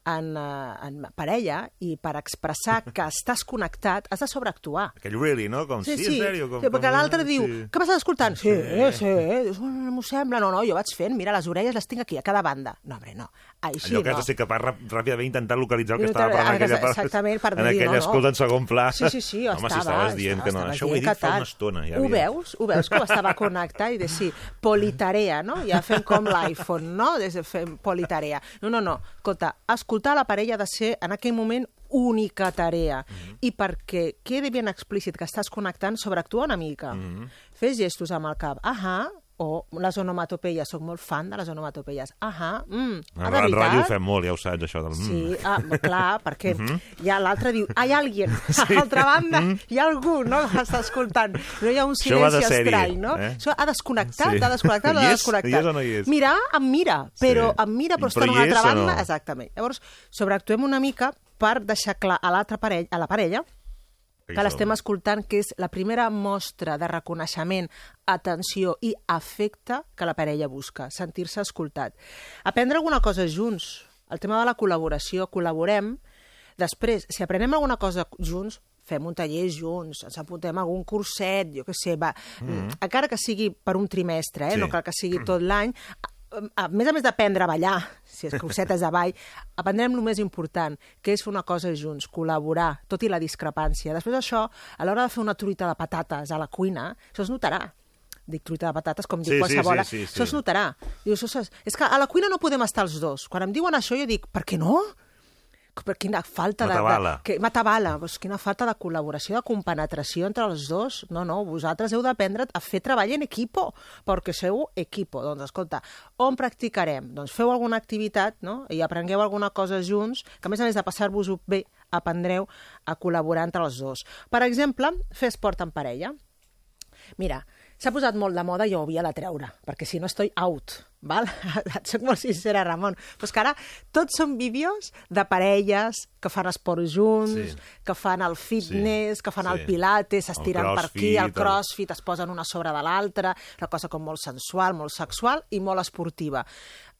en, eh, en parella, i per expressar que estàs connectat, has de sobreactuar. Aquell really, no? Com, sí, en sèrio? Com, sí, perquè l'altre diu, Sí. què m'estàs escoltant? Sí, sí, sí. Dius, "Oh, m'ho sembla. No, no, jo vaig fent, mira, les orelles les tinc aquí, a cada banda. No, home, no. Així Allò que has no. de ser capaç ràp- ràpidament intentar localitzar el que estava parlant aquella part. exactament, per en dir, aquella no, no. escolta en segon pla. Sí, sí, sí, Home, si estava, estaves dient que no. estava Això ho he dit fa tal. una estona. Ja ho havia- veus? Ho veus que ho estava connectat i de sí, politarea, no? Ja fem com l'iPhone, no? Des de fem politarea. No, no, no. Escolta, escoltar la parella ha de ser en aquell moment única tarea. Mhm. I perquè quedi ben explícit que estàs connectant, sobreactua una mica. Mhm. Fes gestos amb el cap. Ahà, o les onomatopeies. Soc molt fan de les onomatopeies. Ahà, mm, ah, de en ràdio ho veritat? fem molt, ja ho saps, això del... Sí, mm. ah, clar, perquè Mhm. ja l'altre diu, hi ha alguien, a l'altra banda hi ha algú, no?, que està escoltant. No hi ha un silenci estrany, no? eh? Això ha desconnectat, Sí. ha desconnectat, ha desconnectat. Hi és o no hi és? Mirar, em mira, però Sí. em mira, però està en una altra banda. no? Exactament. Llavors, sobreactuem una mica per deixar clar a l'altra parella, a la parella Que que l'estem escoltant, que és la primera mostra de reconeixement, atenció i afecte que la parella busca, sentir-se escoltat. Aprendre alguna cosa junts. El tema de la col·laboració, col·laborem. Després, si aprenem alguna cosa junts, fem un taller junts, ens apuntem a algun curset, jo què sé, va, Mhm. encara que sigui per un trimestre, eh? Sí. no cal que sigui tot l'any, a, més a més d'aprendre a ballar, si és cursetes de ball, aprendrem el més important, que és fer una cosa junts, col·laborar, tot i la discrepància. Després d'això, a l'hora de fer una truita de patates a la cuina, això es notarà. Dic truita de patates com dic Sí, sí, qualsevol. sí, sí, sí. Això es notarà. Dius, és que a la cuina no podem estar els dos. Quan em diuen això, jo dic, per què no? Per quina falta de... M'atabala. de que, m'atabala. Pues quina falta de col·laboració, de compenetració entre els dos. No, no, vosaltres heu d'aprendre a fer treball en equipo, perquè sou equipo. Doncs, escolta, on practicarem? Doncs feu alguna activitat, no?, i aprengueu alguna cosa junts, que a més a més de passar-vos-ho bé, aprendreu a col·laborar entre els dos. Per exemple, fer esport en parella. Mira, s'ha posat molt de moda i jo ho havia de treure, perquè si no estoy out, val? Et soc molt sincera, Ramon. Però és que ara tots són vídeos de parelles que fan esport junts, Sí. que fan el fitness, Sí, que fan sí. el pilates, s'estiren per aquí, crossfit, el el- crossfit, es posen una sobre de l'altra, una cosa com molt sensual, molt sexual i molt esportiva.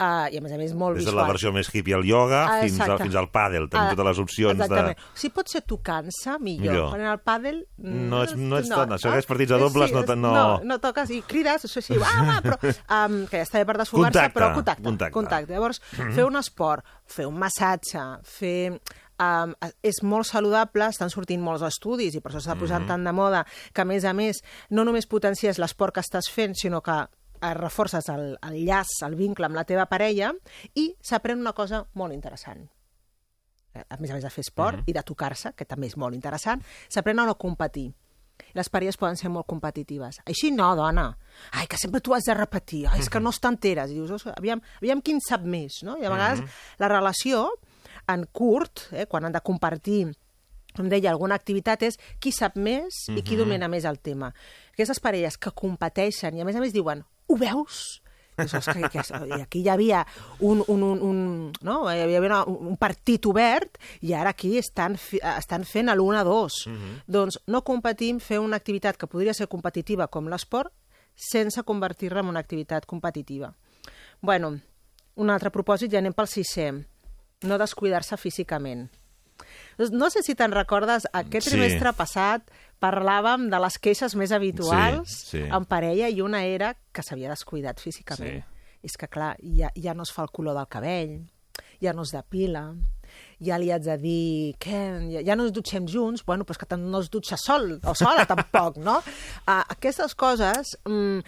Uh, I a més a més molt Des de visual. la versió més hippie al ioga Ah, fins, al, fins al pàdel. Tenim Ah, totes les opcions Exactament. de... Si pot ser tocant-se, millor. Millor. Quan en el pàdel... mm, No ets- no ets tant, això que és partits de dobles, no te- no- No, no toques i crides, això sí, ah, va, però, um, que ja està bé per desfogar-se, però contacte, contacte. contacte. Llavors, Mhm. fer un esport, fer un massatge, fer... Um, és molt saludable, estan sortint molts estudis i per això s'està posant Mhm. tant de moda que, a més a més, no només potencies l'esport que estàs fent, sinó que eh, reforces el, el llaç, el vincle amb la teva parella i s'aprèn una cosa molt interessant a més a més de fer esport Mhm. i de tocar-se, que també és molt interessant, s'aprèn a no competir. Les parelles poden ser molt competitives. Així no, dona. Ai, que sempre tu has de repetir. Ai, és que no t'enteres. I dius, "Ostres, aviam, aviam qui en sap més, no? I a vegades Mhm. la relació, en curt, eh, quan han de compartir com deia, alguna activitat és qui sap més i qui Mhm. domina més el tema. Aquestes parelles que competeixen i a més a més diuen, ho veus? "És que, que, i aquí hi havia un, un, un, un, no? hi havia una, un partit obert i ara aquí estan, fi- estan fent l'1 a 2. Mhm. Doncs no competim, fer una activitat que podria ser competitiva com l'esport sense convertir-la en una activitat competitiva. Bueno, un altre propòsit, ja anem pel sisè. No descuidar-se físicament. No sé si te'n recordes, aquest Sí. trimestre passat parlàvem de les queixes més habituals Sí, sí. en parella i una era que s'havia descuidat físicament. És que, clar, ja, ja no es fa el color del cabell, ja no es depila, ja li haig de dir que ja, ja no ens dutxem junts, bueno, però és que no es dutxa sol, o sola tampoc, no? Uh, aquestes coses mm,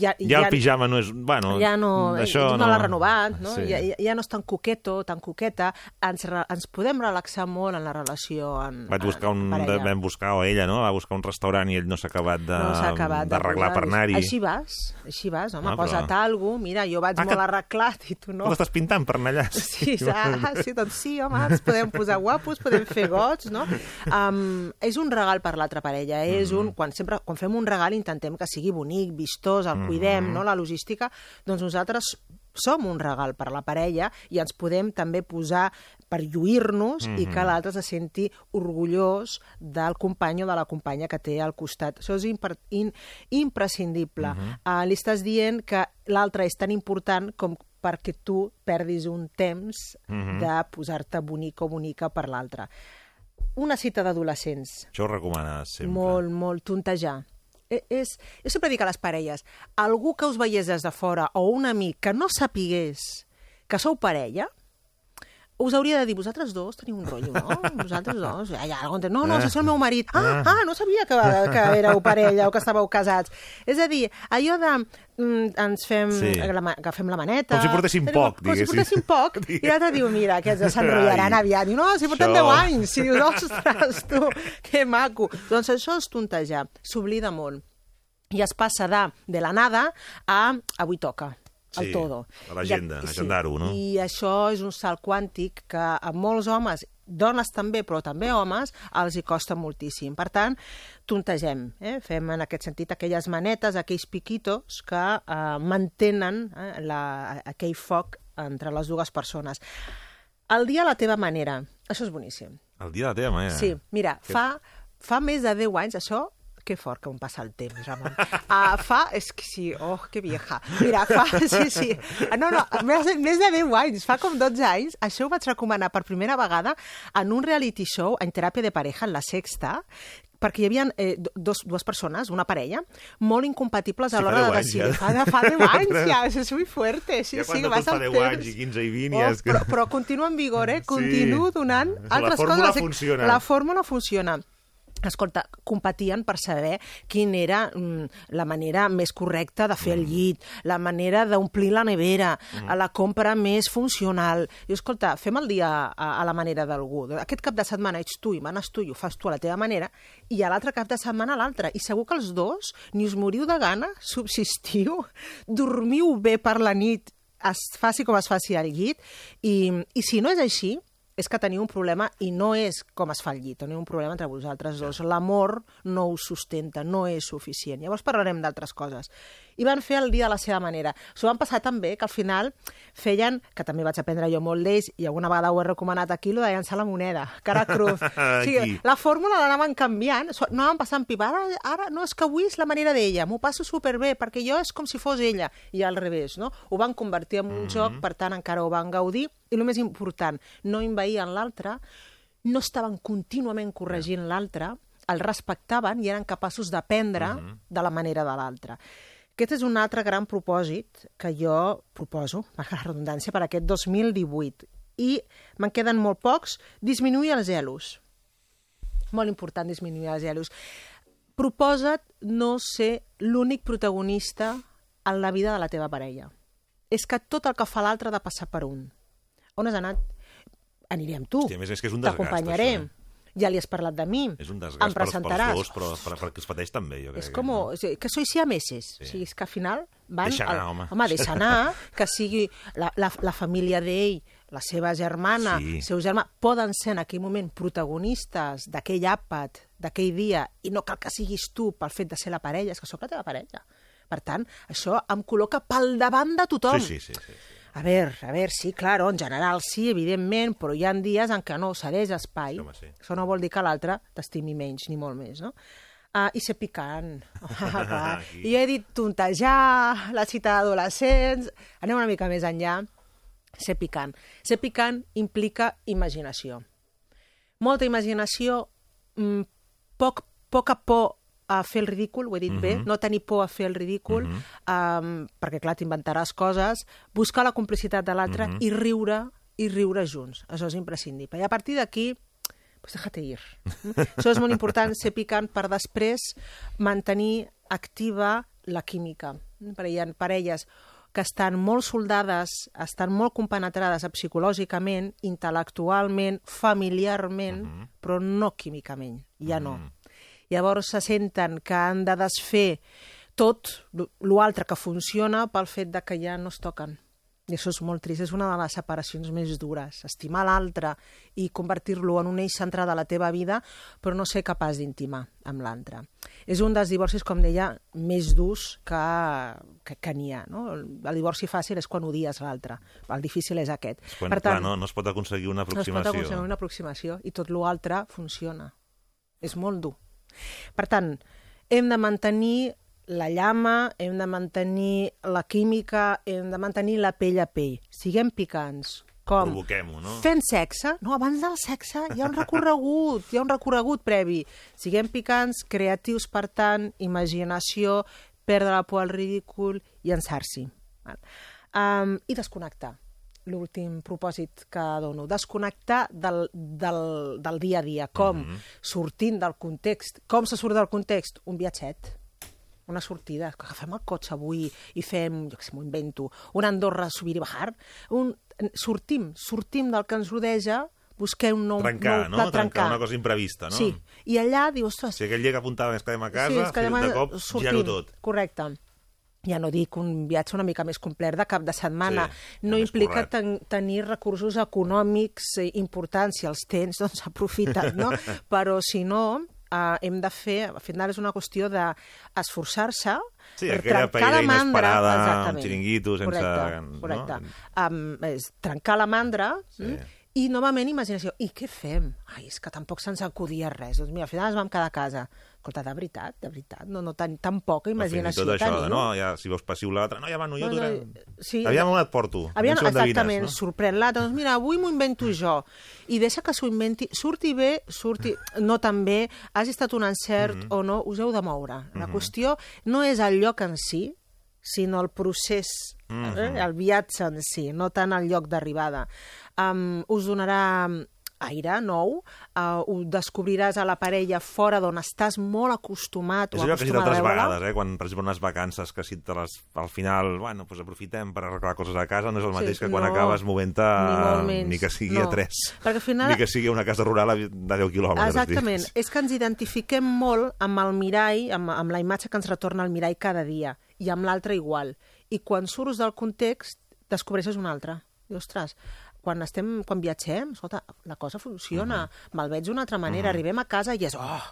ja, i Ja el pijama no és... Bueno, ja no, això no, l'ha renovat, no? Sí. Ja, ja, ja no és tan coqueto, tan coqueta. Ens, ens podem relaxar molt en la relació en, Vaig buscar un, parella. vam buscar, o ella, no? Va buscar un restaurant i ell no s'ha acabat de- no d'arreglar per anar-hi. Així vas, així vas, home, Ah, ah, però- posa't alguna mira, jo vaig Ah, molt que- arreglat i tu no. No. L'estàs pintant per anar allà. Sí, ah, sí, doncs sí, home, ens podem posar guapos, podem fer gots, no? Um, és un regal per l'altra parella, és Mm-hmm. un... Quan, sempre, quan fem un regal intentem que sigui bonic, vistós, el cuidem, Mhm. no?, la logística, doncs nosaltres som un regal per la parella i ens podem també posar per lluir-nos i Mhm. que l'altre se senti orgullós del company o de la companya que té al costat. Això és in, imprescindible. Mhm. uh, li estàs dient que l'altre és tan important com perquè tu perdis un temps Mhm. de posar-te bonic o bonica per l'altre. Una cita d'adolescents, Això ho recomanes sempre. molt, molt tontejar. E- És, jo sempre dic a les parelles, algú que us veiés des de fora o un amic que no sapigués que sou parella, us hauria de dir, vosaltres dos teniu un rotllo, no? Vosaltres dos, temps, no, no, és el meu marit. Ah, ah, no sabia que, que éreu parella o que estàveu casats. És a dir, allò de mm, ens fem, Sí. la, agafem la maneta... Com si portéssim tenim- poc, Com si diguéssim. portéssim poc, i l'altre diu, mira, aquests ja s'enrotllaran aviat. Diu, no, si portem això. 10 anys. Si dius, ostres, tu, que maco. Doncs això és tontejar, s'oblida molt. I es passa de, de la nada a avui toca el Sí, todo. a l'agenda, I- agendar-ho, no? I això és un salt quàntic que a molts homes, dones també, però també homes, els hi costa moltíssim. Per tant, tontegem, eh? fem en aquest sentit aquelles manetes, aquells piquitos que eh, mantenen eh, la, aquell foc entre les dues persones. El dia a la teva manera, això és boníssim. El dia de la teva manera. Sí, mira, Que- fa, fa més de 10 anys, això, que fort que em passa el temps, Ramon. Uh, fa, és que sí, oh, que vieja. Mira, fa, sí, sí. Ah, No, no, més, més de 10 anys, fa com 12 anys, això ho vaig recomanar per primera vegada en un reality show en teràpia de pareja, en la sexta, perquè hi havia eh, dos, dues persones, una parella, molt incompatibles a Sí, l'hora de 10 anys, decidir. ja. Fa, de- fa 10 anys, ja, és muy fuerte. Sí, Ja quan sí, tot vas fa al 10 temps. anys i 15 i 20 Oh, ja és que... però, però continua en vigor, eh? Continuo donant La altres fórmula coses. funciona. La fórmula funciona. Escolta, competien per saber quina era mm, la manera més correcta de fer el llit, la manera d'omplir la nevera, Mm. la compra més funcional. I escolta, fem el dia a, a la manera d'algú. Aquest cap de setmana ets tu i manes tu i ho fas tu a la teva manera, i a l'altre cap de setmana l'altre. I segur que els dos ni us moriu de gana, subsistiu, dormiu bé per la nit, es faci com es faci al llit, i, i si no és així, és que teniu un problema i no és com es fa el llit, teniu un problema entre vosaltres dos. L'amor no us sustenta, no és suficient. Llavors parlarem d'altres coses. I van fer el dia a la seva manera. S'ho van passar tan bé que al final feien, que també vaig aprendre jo molt d'ells, i alguna vegada ho he recomanat aquí, lo de llançar la moneda, cara cruz. o sigui, la fórmula l'anaven canviant, anaven passant pipa. Ara, ara no, és que avui és la manera d'ella, m'ho passo superbé, perquè jo és com si fos ella, i al revés, no? Ho van convertir en un joc, per tant encara ho van gaudir, i el més important, no envaïen l'altre, no estaven contínuament corregint l'altre, el respectaven i eren capaços d'aprendre de la manera de l'altre. Aquest és un altre gran propòsit que jo proposo, per la redundància, per aquest 2018. I me'n queden molt pocs, disminuir els gelos. Molt important disminuir els gelos. Proposa't no ser l'únic protagonista en la vida de la teva parella. És que tot el que fa l'altre ha de passar per un. On has anat? Aniré amb tu. Hòstia, més, és que és un desgast, T'acompanyaré. eh? Ja li has parlat de mi. És un Em desgast pels presentaràs. dos, però per, perquè es pateix també, jo crec. És com, o sigui, que sois siameses. Sí. O sigui, és que al final van... Deixa anar, al- home. Home, deixa anar, que sigui la, la, la família d'ell, la seva germana, Sí. el seu germà, poden ser en aquell moment protagonistes d'aquell àpat, d'aquell dia, i no cal que siguis tu pel fet de ser la parella, és que sóc la teva parella. Per tant, això em col·loca pel davant de tothom. Sí, sí, sí. sí. A veure, a veure, sí, claro, en general sí, evidentment, però hi ha dies en què no cedeix espai. Home, sí. Això no vol dir que l'altre t'estimi menys, ni molt més, no? Uh, I ser picant. Ah, clar. I jo he dit tontejar, la cita d'adolescents... Anem una mica més enllà. Ser picant. Ser picant implica imaginació. Molta imaginació, mm, poc, poca por a fer el ridícul, ho he dit bé, Mhm. no tenir por a fer el ridícul, Mhm. um, perquè, clar, t'inventaràs coses, buscar la complicitat de l'altre Mhm. i riure, i riure junts. Això és imprescindible. I a partir d'aquí, pues déjate ir. Això és molt important, ser picant per després mantenir activa la química. Perquè hi ha parelles que estan molt soldades, estan molt compenetrades psicològicament, intel·lectualment, familiarment, però no químicament, ja no. Llavors se senten que han de desfer tot l'altre que funciona pel fet de que ja no es toquen. I això és molt trist, és una de les separacions més dures. Estimar l'altre i convertir-lo en un eix central de la teva vida, però no ser capaç d'intimar amb l'altre. És un dels divorcis, com deia, més durs que, que, que n'hi ha. No? El divorci fàcil és quan odies l'altre. El difícil és aquest. És quan, clar, no, no es pot aconseguir una no es aproximació. pot aconseguir una aproximació i tot l'altre funciona. És molt dur. Per tant, hem de mantenir la llama, hem de mantenir la química, hem de mantenir la pell a pell. Siguem picants. Com? Provoquem-ho, no? Fent sexe? No, abans del sexe hi ha un recorregut, hi ha un recorregut previ. Siguem picants, creatius, per tant, imaginació, perdre la por al ridícul, llançar-s'hi. Um, I desconnectar l'últim propòsit que dono, desconnectar del, del, del dia a dia, com mm -hmm. sortint del context. Com se surt del context? Un viatget una sortida, que agafem el cotxe avui i fem, jo què sé, m'ho invento, una Andorra subir i bajar, un, sortim, sortim del que ens rodeja, busquem un nou... Trencar, nou no? Trencar una cosa imprevista, no? Sí, i allà dius, ostres... Si aquell dia que apuntava ens quedem a casa, sí, quedem de a- cop, sortim. giro tot. Correcte. Ja no dic un viatge una mica més complet de cap de setmana. Sí, no implica ten tenir recursos econòmics eh, importants. Si els tens, doncs aprofita't, no? Però si no, eh, hem de fer... Al final és una qüestió d'esforçar-se Sí, aquella trencar la paella mandra. inesperada, amb Exactament. xiringuito, sense- Correcte, no? correcte. Um, és trencar la mandra sí. i, novament, imaginació. I què fem? Ai, és que tampoc se'ns acudia res. Doncs mira, al final ens vam quedar a casa. Escolta, de veritat, de veritat, no, no tan, tan poca Però fins i imaginació tot això, de, no, ja, si veus passiu l'altre, no, ja va, no, jo No, no, no, no, sí. Aviam on et porto. Aviam, endevines, exactament, no? sorprèn l'altre. Doncs mira, avui m'ho invento jo. I deixa que s'ho inventi. Surti bé, surti no tan bé, hagi estat un encert Mhm. o no, us heu de moure. La Mhm. qüestió no és el lloc en si, sinó el procés, Mhm. eh? el viatge en si, no tant el lloc d'arribada. Um, us donarà aire nou, uh, ho descobriràs a la parella fora d'on estàs molt acostumat És o allò que he dit acostumat a altres veure-la. vegades, eh? quan, per exemple, unes vacances que si te les, al final, bueno, pues aprofitem per arreglar coses a casa, no és el mateix que quan no, acabes movent-te, ni menys, ni que sigui no. a 3, Perquè al final- ni que sigui una casa rural a- de 10 quilòmetres. Exactament. És que ens identifiquem molt amb el mirall, amb, amb la imatge que ens retorna el mirall cada dia, i amb l'altre igual. I quan surts del context, descobreixes un altre. I, ostres, quan, estem, quan viatgem, escolta, la cosa funciona, me'l veig d'una altra manera, arribem a casa i és, oh,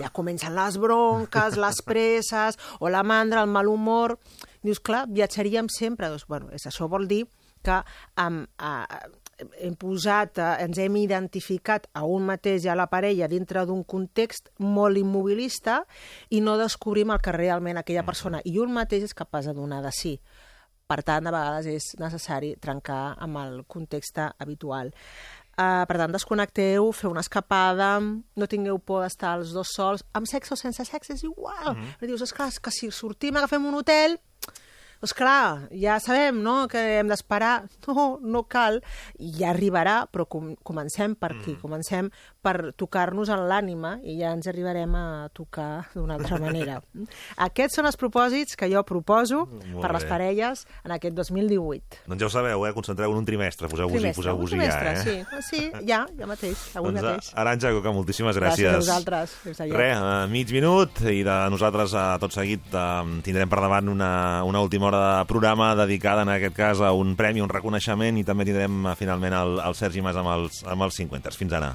ja comencen les bronques, les presses, o la mandra, el mal humor... Dius, clar, viatjaríem sempre. Doncs, bueno, és, això vol dir que um, uh, hem posat, uh, ens hem identificat a un mateix i a la parella dintre d'un context molt immobilista i no descobrim el que realment aquella persona i un mateix és capaç de donar de si. Per tant, a vegades és necessari trencar amb el context habitual. Uh, per tant, desconnecteu, feu una escapada, no tingueu por d'estar els dos sols, amb sexe o sense sexe és igual. Mm. -hmm. Dius, esclar, és que si sortim, agafem un hotel, doncs clar, ja sabem no, que hem d'esperar. No, no cal. I ja arribarà, però com, comencem per aquí. Mm. Comencem per tocar-nos en l'ànima i ja ens arribarem a tocar d'una altra manera. Aquests són els propòsits que jo proposo Molt per les bé. parelles en aquest 2018. Doncs ja ho sabeu, eh? concentreu en un trimestre, poseu-vos-hi poseu ja, eh? sí. Sí, ja, ja mateix, avui Doncs, mateix. Aranja Coca, moltíssimes Gràcies gràcies. a vosaltres. Fins aviat. Re, eh, mig minut i de nosaltres a tot seguit eh, tindrem per davant una, una última hora de programa dedicada en aquest cas a un premi, un reconeixement i també tindrem eh, finalment el, el Sergi Mas amb els, amb els 50. Fins ara.